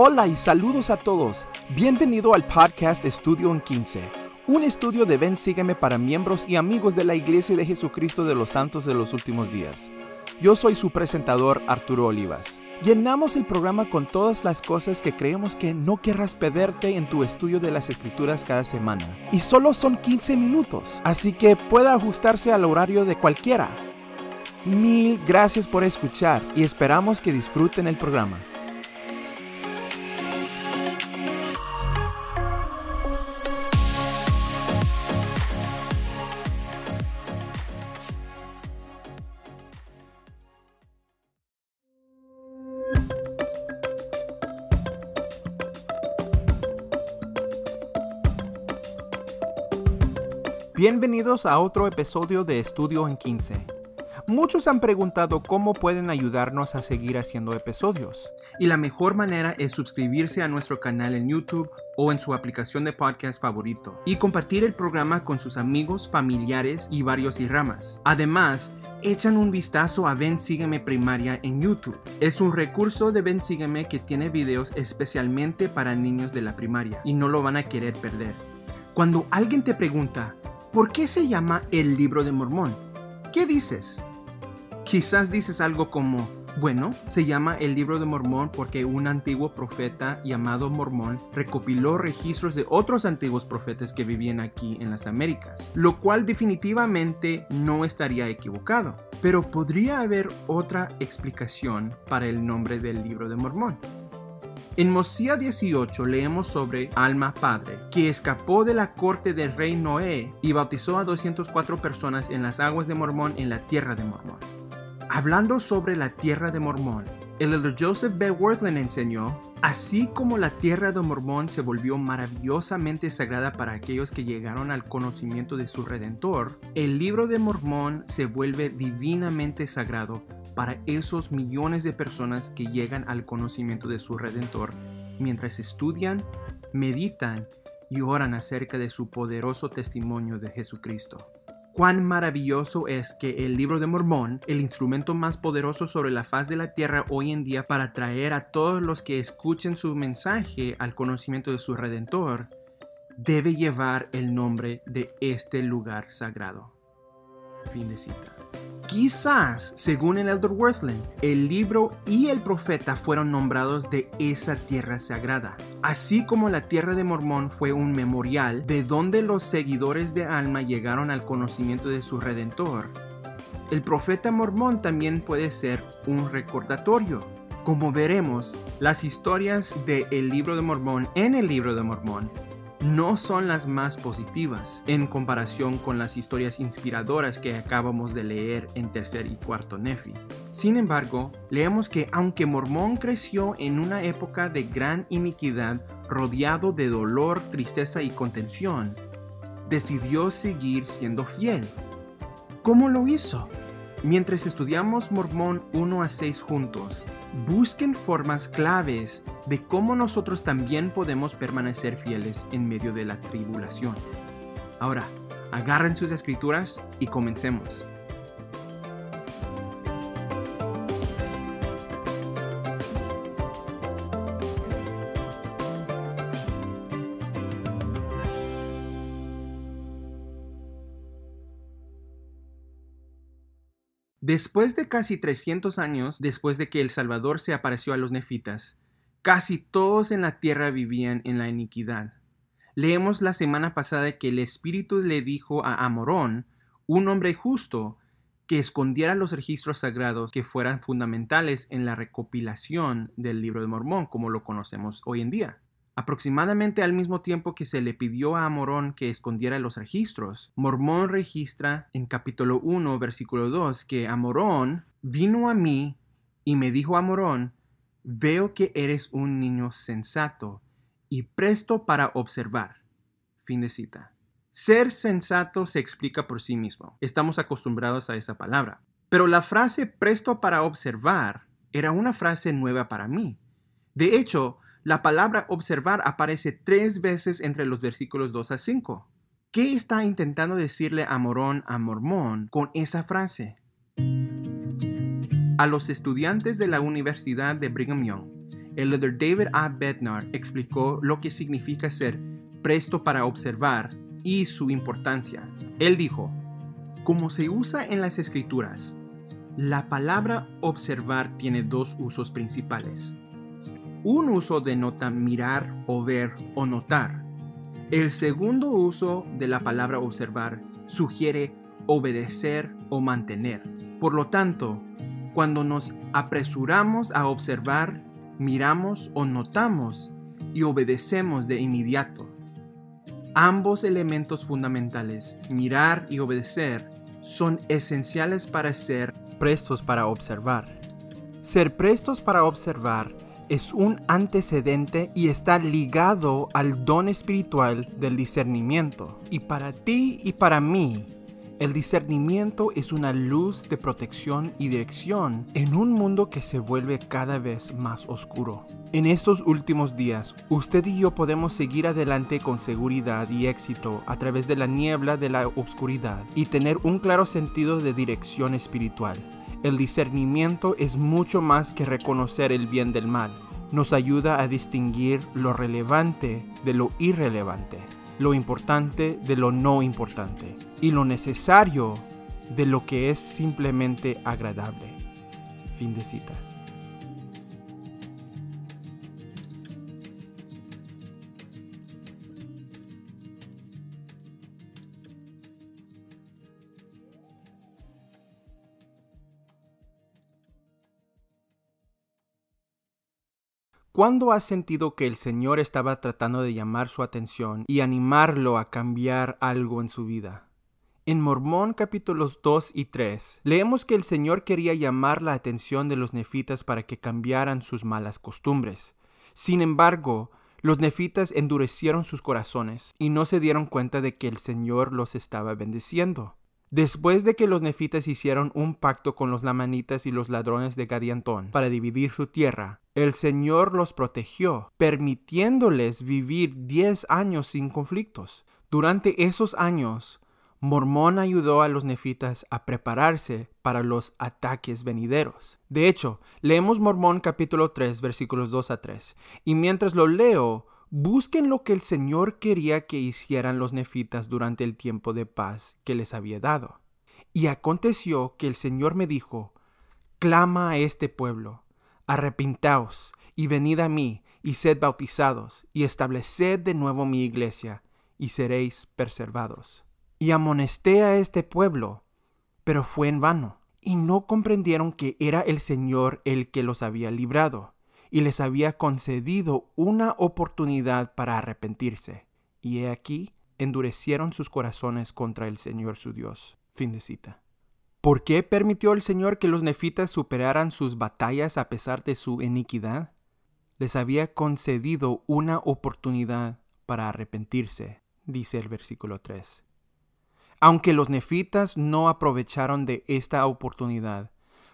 Hola y saludos a todos. Bienvenido al podcast Estudio en 15, un estudio de Ven Sígueme para miembros y amigos de la Iglesia de Jesucristo de los Santos de los Últimos Días. Yo soy su presentador Arturo Olivas. Llenamos el programa con todas las cosas que creemos que no querrás perderte en tu estudio de las escrituras cada semana. Y solo son 15 minutos, así que puede ajustarse al horario de cualquiera. Mil gracias por escuchar y esperamos que disfruten el programa. Bienvenidos a otro episodio de Estudio en 15. Muchos han preguntado cómo pueden ayudarnos a seguir haciendo episodios. Y la mejor manera es suscribirse a nuestro canal en YouTube o en su aplicación de podcast favorito y compartir el programa con sus amigos, familiares y varios y ramas. Además, echan un vistazo a Ven Sígueme Primaria en YouTube. Es un recurso de Ven Sígueme que tiene videos especialmente para niños de la primaria y no lo van a querer perder. Cuando alguien te pregunta, ¿Por qué se llama el libro de Mormón? ¿Qué dices? Quizás dices algo como, bueno, se llama el libro de Mormón porque un antiguo profeta llamado Mormón recopiló registros de otros antiguos profetas que vivían aquí en las Américas, lo cual definitivamente no estaría equivocado. Pero podría haber otra explicación para el nombre del libro de Mormón. En Mosía 18 leemos sobre Alma Padre, que escapó de la corte del rey Noé y bautizó a 204 personas en las aguas de Mormón en la tierra de Mormón. Hablando sobre la tierra de Mormón, el elder Joseph B. Worthland enseñó, así como la tierra de Mormón se volvió maravillosamente sagrada para aquellos que llegaron al conocimiento de su Redentor, el libro de Mormón se vuelve divinamente sagrado para esos millones de personas que llegan al conocimiento de su Redentor mientras estudian, meditan y oran acerca de su poderoso testimonio de Jesucristo. Cuán maravilloso es que el libro de Mormón, el instrumento más poderoso sobre la faz de la tierra hoy en día para traer a todos los que escuchen su mensaje al conocimiento de su Redentor, debe llevar el nombre de este lugar sagrado. Fin de cita. Quizás, según el Elder Worthland, el libro y el profeta fueron nombrados de esa tierra sagrada, así como la tierra de Mormón fue un memorial de donde los seguidores de Alma llegaron al conocimiento de su Redentor. El profeta mormón también puede ser un recordatorio. Como veremos, las historias del libro de Mormón en el libro de Mormón no son las más positivas en comparación con las historias inspiradoras que acabamos de leer en tercer y cuarto Nefi. Sin embargo, leemos que aunque Mormón creció en una época de gran iniquidad rodeado de dolor, tristeza y contención, decidió seguir siendo fiel. ¿Cómo lo hizo? Mientras estudiamos Mormón 1 a 6 juntos, busquen formas claves de cómo nosotros también podemos permanecer fieles en medio de la tribulación. Ahora, agarren sus escrituras y comencemos. Después de casi 300 años después de que El Salvador se apareció a los nefitas, casi todos en la tierra vivían en la iniquidad. Leemos la semana pasada que el Espíritu le dijo a Amorón, un hombre justo, que escondiera los registros sagrados que fueran fundamentales en la recopilación del libro de Mormón, como lo conocemos hoy en día. Aproximadamente al mismo tiempo que se le pidió a Morón que escondiera los registros, Mormón registra en capítulo 1, versículo 2, que Amorón vino a mí y me dijo a Morón, veo que eres un niño sensato y presto para observar. Fin de cita. Ser sensato se explica por sí mismo. Estamos acostumbrados a esa palabra. Pero la frase presto para observar era una frase nueva para mí. De hecho, la palabra observar aparece tres veces entre los versículos 2 a 5. ¿Qué está intentando decirle a Morón a Mormón con esa frase? A los estudiantes de la Universidad de Brigham Young, el elder David A. Bednar explicó lo que significa ser presto para observar y su importancia. Él dijo, como se usa en las escrituras, la palabra observar tiene dos usos principales. Un uso denota mirar o ver o notar. El segundo uso de la palabra observar sugiere obedecer o mantener. Por lo tanto, cuando nos apresuramos a observar, miramos o notamos y obedecemos de inmediato. Ambos elementos fundamentales, mirar y obedecer, son esenciales para ser prestos para observar. Ser prestos para observar es un antecedente y está ligado al don espiritual del discernimiento. Y para ti y para mí, el discernimiento es una luz de protección y dirección en un mundo que se vuelve cada vez más oscuro. En estos últimos días, usted y yo podemos seguir adelante con seguridad y éxito a través de la niebla de la oscuridad y tener un claro sentido de dirección espiritual. El discernimiento es mucho más que reconocer el bien del mal. Nos ayuda a distinguir lo relevante de lo irrelevante, lo importante de lo no importante y lo necesario de lo que es simplemente agradable. Fin de cita. ¿Cuándo has sentido que el Señor estaba tratando de llamar su atención y animarlo a cambiar algo en su vida? En Mormón capítulos 2 y 3 leemos que el Señor quería llamar la atención de los nefitas para que cambiaran sus malas costumbres. Sin embargo, los nefitas endurecieron sus corazones y no se dieron cuenta de que el Señor los estaba bendeciendo. Después de que los nefitas hicieron un pacto con los lamanitas y los ladrones de Gadiantón para dividir su tierra, el Señor los protegió, permitiéndoles vivir diez años sin conflictos. Durante esos años, Mormón ayudó a los nefitas a prepararse para los ataques venideros. De hecho, leemos Mormón capítulo 3 versículos 2 a 3, y mientras lo leo, busquen lo que el Señor quería que hicieran los nefitas durante el tiempo de paz que les había dado. Y aconteció que el Señor me dijo, Clama a este pueblo, arrepintaos y venid a mí, y sed bautizados, y estableced de nuevo mi iglesia, y seréis preservados. Y amonesté a este pueblo, pero fue en vano, y no comprendieron que era el Señor el que los había librado y les había concedido una oportunidad para arrepentirse. Y he aquí, endurecieron sus corazones contra el Señor su Dios. Fin de cita. ¿Por qué permitió el Señor que los nefitas superaran sus batallas a pesar de su iniquidad? Les había concedido una oportunidad para arrepentirse, dice el versículo 3. Aunque los nefitas no aprovecharon de esta oportunidad,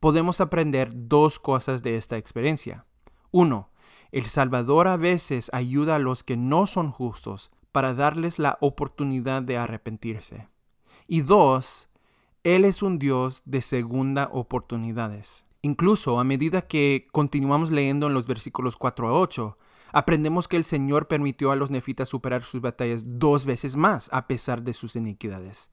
podemos aprender dos cosas de esta experiencia. 1. El Salvador a veces ayuda a los que no son justos para darles la oportunidad de arrepentirse. Y dos, Él es un Dios de segunda oportunidades. Incluso a medida que continuamos leyendo en los versículos 4 a 8, aprendemos que el Señor permitió a los nefitas superar sus batallas dos veces más a pesar de sus iniquidades.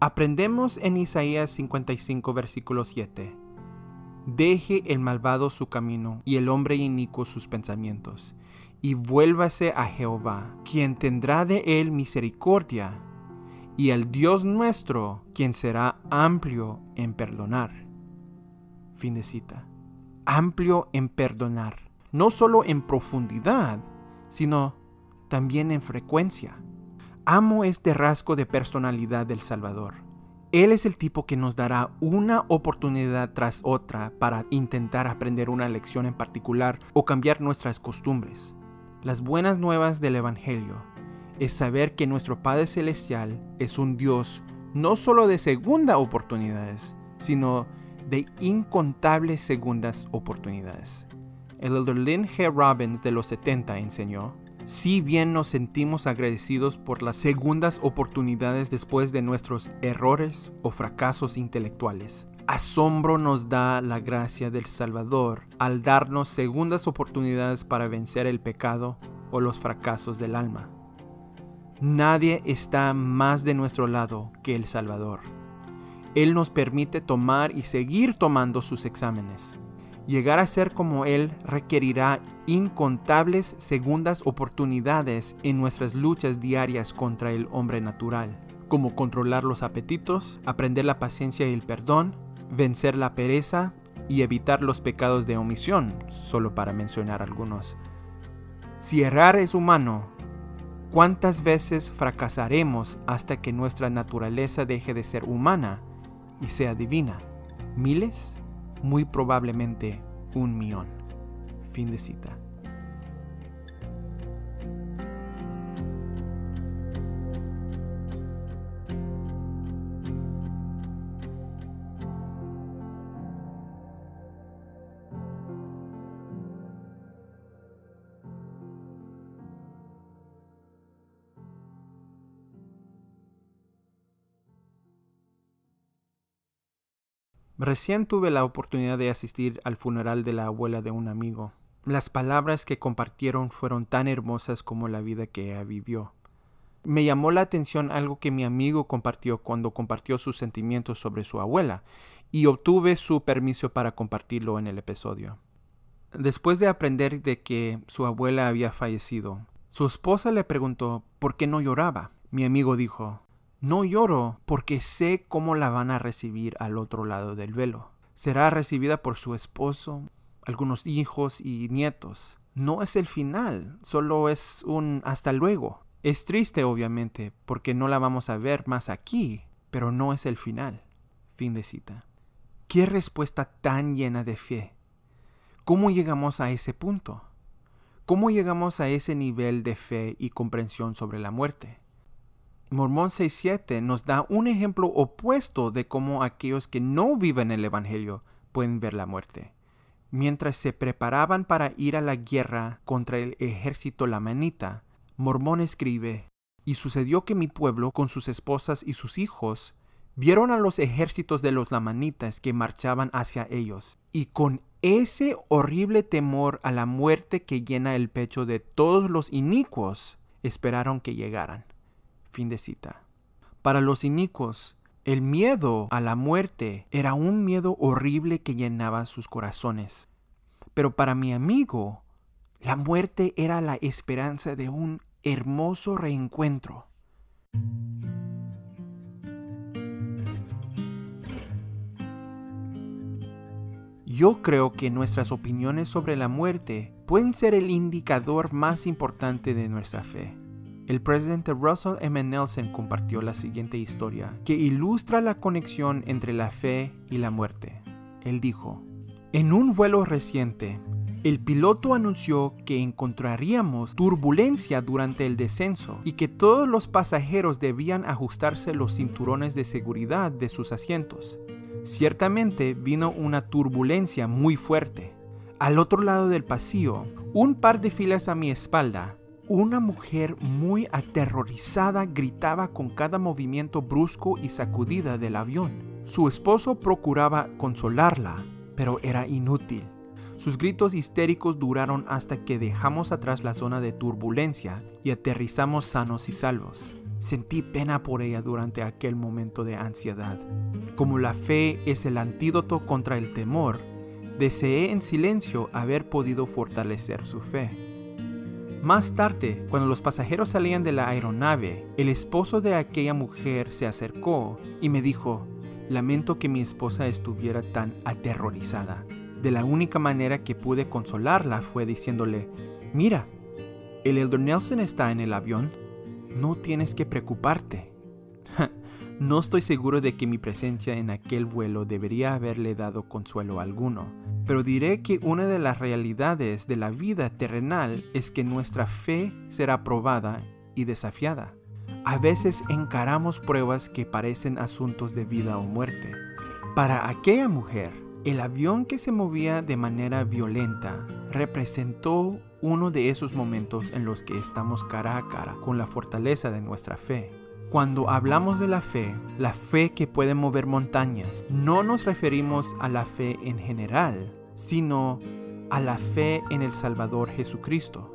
Aprendemos en Isaías 55 versículo 7. Deje el malvado su camino y el hombre inicuo sus pensamientos, y vuélvase a Jehová, quien tendrá de él misericordia, y al Dios nuestro, quien será amplio en perdonar. Amplio en perdonar, no solo en profundidad, sino también en frecuencia. Amo este rasgo de personalidad del Salvador él es el tipo que nos dará una oportunidad tras otra para intentar aprender una lección en particular o cambiar nuestras costumbres. Las buenas nuevas del Evangelio es saber que nuestro Padre Celestial es un Dios no solo de segunda oportunidades, sino de incontables segundas oportunidades. El elder Lynn G. Robbins de los 70 enseñó, si bien nos sentimos agradecidos por las segundas oportunidades después de nuestros errores o fracasos intelectuales, asombro nos da la gracia del Salvador al darnos segundas oportunidades para vencer el pecado o los fracasos del alma. Nadie está más de nuestro lado que el Salvador. Él nos permite tomar y seguir tomando sus exámenes. Llegar a ser como Él requerirá incontables segundas oportunidades en nuestras luchas diarias contra el hombre natural, como controlar los apetitos, aprender la paciencia y el perdón, vencer la pereza y evitar los pecados de omisión, solo para mencionar algunos. Si errar es humano, ¿cuántas veces fracasaremos hasta que nuestra naturaleza deje de ser humana y sea divina? ¿Miles? Muy probablemente un millón. Fin de cita. Recién tuve la oportunidad de asistir al funeral de la abuela de un amigo. Las palabras que compartieron fueron tan hermosas como la vida que ella vivió. Me llamó la atención algo que mi amigo compartió cuando compartió sus sentimientos sobre su abuela, y obtuve su permiso para compartirlo en el episodio. Después de aprender de que su abuela había fallecido, su esposa le preguntó por qué no lloraba. Mi amigo dijo, no lloro porque sé cómo la van a recibir al otro lado del velo. Será recibida por su esposo, algunos hijos y nietos. No es el final, solo es un hasta luego. Es triste obviamente porque no la vamos a ver más aquí, pero no es el final. Fin de cita. Qué respuesta tan llena de fe. ¿Cómo llegamos a ese punto? ¿Cómo llegamos a ese nivel de fe y comprensión sobre la muerte? Mormón 6.7 nos da un ejemplo opuesto de cómo aquellos que no viven el Evangelio pueden ver la muerte. Mientras se preparaban para ir a la guerra contra el ejército lamanita, Mormón escribe, y sucedió que mi pueblo, con sus esposas y sus hijos, vieron a los ejércitos de los lamanitas que marchaban hacia ellos, y con ese horrible temor a la muerte que llena el pecho de todos los inicuos, esperaron que llegaran. Fin de cita. Para los inicuos, el miedo a la muerte era un miedo horrible que llenaba sus corazones. Pero para mi amigo, la muerte era la esperanza de un hermoso reencuentro. Yo creo que nuestras opiniones sobre la muerte pueden ser el indicador más importante de nuestra fe. El presidente Russell M. Nelson compartió la siguiente historia que ilustra la conexión entre la fe y la muerte. Él dijo, en un vuelo reciente, el piloto anunció que encontraríamos turbulencia durante el descenso y que todos los pasajeros debían ajustarse los cinturones de seguridad de sus asientos. Ciertamente vino una turbulencia muy fuerte. Al otro lado del pasillo, un par de filas a mi espalda, una mujer muy aterrorizada gritaba con cada movimiento brusco y sacudida del avión. Su esposo procuraba consolarla, pero era inútil. Sus gritos histéricos duraron hasta que dejamos atrás la zona de turbulencia y aterrizamos sanos y salvos. Sentí pena por ella durante aquel momento de ansiedad. Como la fe es el antídoto contra el temor, deseé en silencio haber podido fortalecer su fe. Más tarde, cuando los pasajeros salían de la aeronave, el esposo de aquella mujer se acercó y me dijo, lamento que mi esposa estuviera tan aterrorizada. De la única manera que pude consolarla fue diciéndole, mira, el Elder Nelson está en el avión, no tienes que preocuparte. No estoy seguro de que mi presencia en aquel vuelo debería haberle dado consuelo alguno pero diré que una de las realidades de la vida terrenal es que nuestra fe será probada y desafiada. A veces encaramos pruebas que parecen asuntos de vida o muerte. Para aquella mujer, el avión que se movía de manera violenta representó uno de esos momentos en los que estamos cara a cara con la fortaleza de nuestra fe. Cuando hablamos de la fe, la fe que puede mover montañas, no nos referimos a la fe en general, sino a la fe en el Salvador Jesucristo.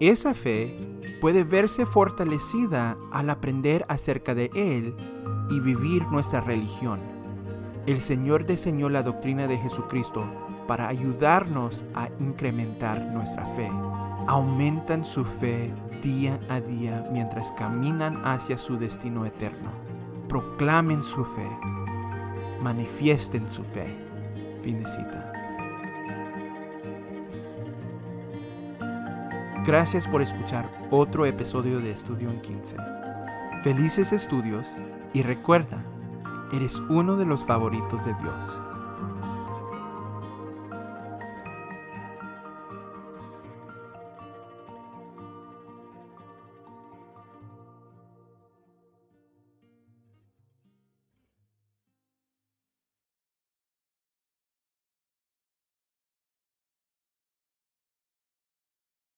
Esa fe puede verse fortalecida al aprender acerca de Él y vivir nuestra religión. El Señor diseñó la doctrina de Jesucristo para ayudarnos a incrementar nuestra fe. Aumentan su fe día a día mientras caminan hacia su destino eterno. Proclamen su fe. Manifiesten su fe. Fin de cita. Gracias por escuchar otro episodio de Estudio en 15. Felices estudios y recuerda, eres uno de los favoritos de Dios.